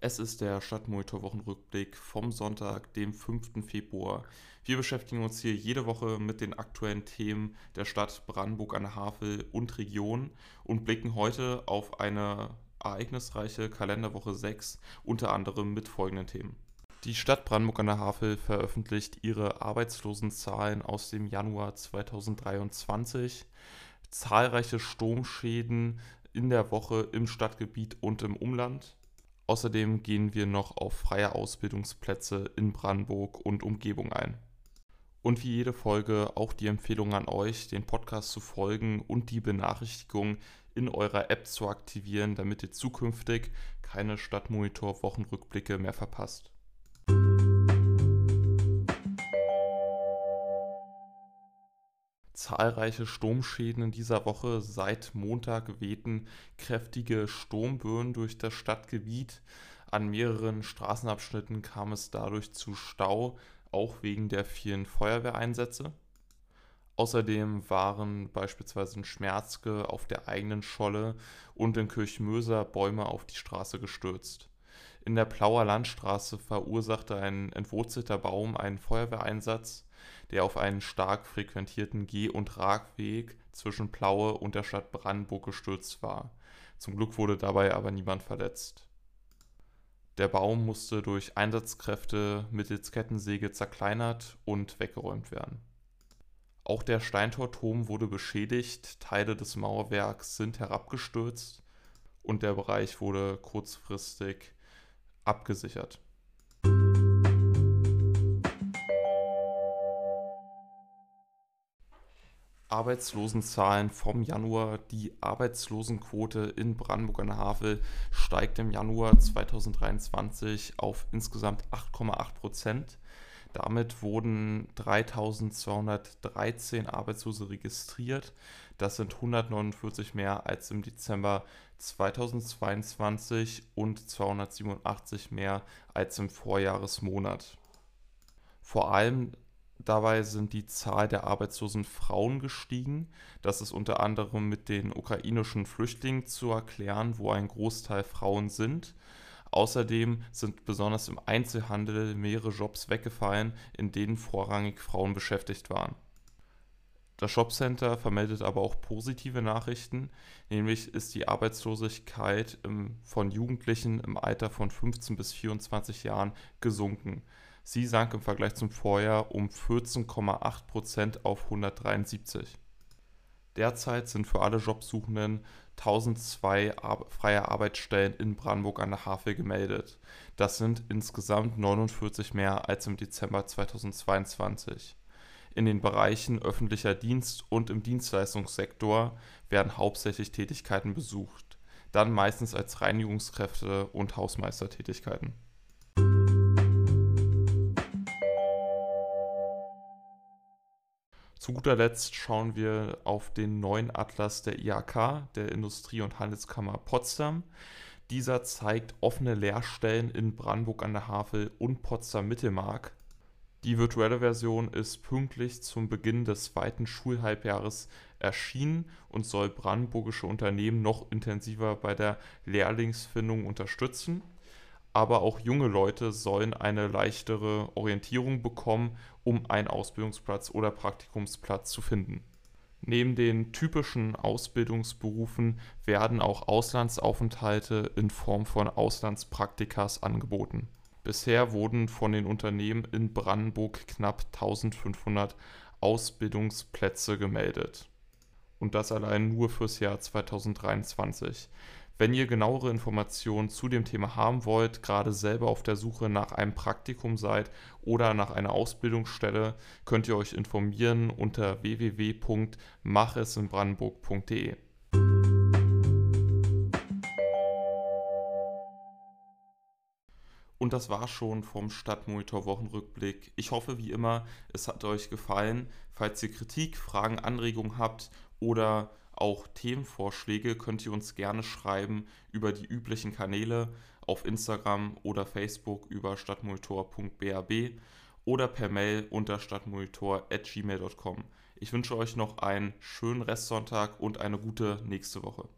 Es ist der Stadtmonitor Wochenrückblick vom Sonntag, dem 5. Februar. Wir beschäftigen uns hier jede Woche mit den aktuellen Themen der Stadt Brandenburg an der Havel und Region und blicken heute auf eine ereignisreiche Kalenderwoche 6, unter anderem mit folgenden Themen. Die Stadt Brandenburg an der Havel veröffentlicht ihre Arbeitslosenzahlen aus dem Januar 2023. Zahlreiche Sturmschäden in der Woche im Stadtgebiet und im Umland. Außerdem gehen wir noch auf freie Ausbildungsplätze in Brandenburg und Umgebung ein. Und wie jede Folge auch die Empfehlung an euch, den Podcast zu folgen und die Benachrichtigung in eurer App zu aktivieren, damit ihr zukünftig keine Stadtmonitor-Wochenrückblicke mehr verpasst. Zahlreiche Sturmschäden in dieser Woche. Seit Montag wehten kräftige Sturmböen durch das Stadtgebiet. An mehreren Straßenabschnitten kam es dadurch zu Stau, auch wegen der vielen Feuerwehreinsätze. Außerdem waren beispielsweise in Schmerzke auf der eigenen Scholle und in Kirchmöser Bäume auf die Straße gestürzt. In der Plauer Landstraße verursachte ein entwurzelter Baum einen Feuerwehreinsatz, der auf einen stark frequentierten Geh- und Radweg zwischen Plaue und der Stadt Brandenburg gestürzt war. Zum Glück wurde dabei aber niemand verletzt. Der Baum musste durch Einsatzkräfte mittels Kettensäge zerkleinert und weggeräumt werden. Auch der Steintorturm wurde beschädigt, Teile des Mauerwerks sind herabgestürzt und der Bereich wurde kurzfristig abgesichert. Arbeitslosenzahlen vom Januar. Die Arbeitslosenquote in Brandenburg an der Havel steigt im Januar 2023 auf insgesamt 8,8 Prozent. Damit wurden 3213 Arbeitslose registriert. Das sind 149 mehr als im Dezember 2022 und 287 mehr als im Vorjahresmonat. Vor allem dabei sind die Zahl der arbeitslosen Frauen gestiegen. Das ist unter anderem mit den ukrainischen Flüchtlingen zu erklären, wo ein Großteil Frauen sind. Außerdem sind besonders im Einzelhandel mehrere Jobs weggefallen, in denen vorrangig Frauen beschäftigt waren. Das Jobcenter vermeldet aber auch positive Nachrichten, nämlich ist die Arbeitslosigkeit von Jugendlichen im Alter von 15 bis 24 Jahren gesunken. Sie sank im Vergleich zum Vorjahr um 14,8 Prozent auf 173. Derzeit sind für alle Jobsuchenden 1002 Ar freie Arbeitsstellen in Brandenburg an der Havel gemeldet. Das sind insgesamt 49 mehr als im Dezember 2022. In den Bereichen öffentlicher Dienst und im Dienstleistungssektor werden hauptsächlich Tätigkeiten besucht, dann meistens als Reinigungskräfte und Hausmeistertätigkeiten. Zu guter Letzt schauen wir auf den neuen Atlas der IHK, der Industrie- und Handelskammer Potsdam. Dieser zeigt offene Lehrstellen in Brandenburg an der Havel und Potsdam-Mittelmark. Die virtuelle Version ist pünktlich zum Beginn des zweiten Schulhalbjahres erschienen und soll brandenburgische Unternehmen noch intensiver bei der Lehrlingsfindung unterstützen aber auch junge Leute sollen eine leichtere Orientierung bekommen, um einen Ausbildungsplatz oder Praktikumsplatz zu finden. Neben den typischen Ausbildungsberufen werden auch Auslandsaufenthalte in Form von Auslandspraktikas angeboten. Bisher wurden von den Unternehmen in Brandenburg knapp 1500 Ausbildungsplätze gemeldet. Und das allein nur fürs Jahr 2023. Wenn ihr genauere Informationen zu dem Thema haben wollt, gerade selber auf der Suche nach einem Praktikum seid oder nach einer Ausbildungsstelle, könnt ihr euch informieren unter www.machesinbrandenburg.de. Und das war schon vom Stadtmonitor Wochenrückblick. Ich hoffe wie immer, es hat euch gefallen. Falls ihr Kritik, Fragen, Anregungen habt oder auch Themenvorschläge könnt ihr uns gerne schreiben über die üblichen Kanäle auf Instagram oder Facebook über stadtmonitor.bab oder per Mail unter stadtmonitor.gmail.com. Ich wünsche euch noch einen schönen Restsonntag und eine gute nächste Woche.